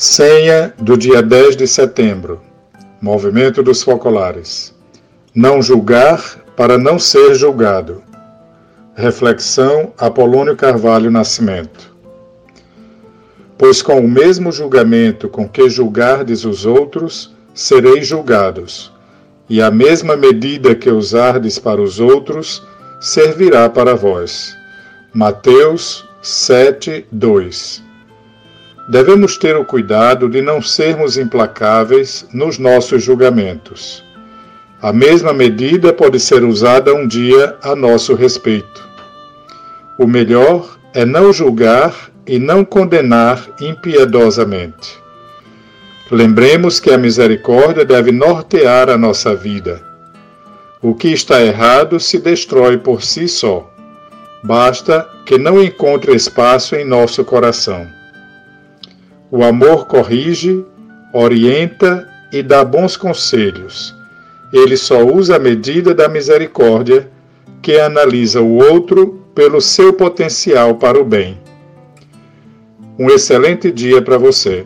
Senha do dia 10 de setembro. Movimento dos Focolares. Não julgar para não ser julgado. Reflexão Apolônio Carvalho Nascimento. Pois com o mesmo julgamento com que julgardes os outros, sereis julgados, e a mesma medida que usardes para os outros, servirá para vós. Mateus 7, 2 devemos ter o cuidado de não sermos implacáveis nos nossos julgamentos. A mesma medida pode ser usada um dia a nosso respeito. O melhor é não julgar e não condenar impiedosamente. Lembremos que a misericórdia deve nortear a nossa vida. O que está errado se destrói por si só. Basta que não encontre espaço em nosso coração. O amor corrige, orienta e dá bons conselhos. Ele só usa a medida da misericórdia, que analisa o outro pelo seu potencial para o bem. Um excelente dia para você.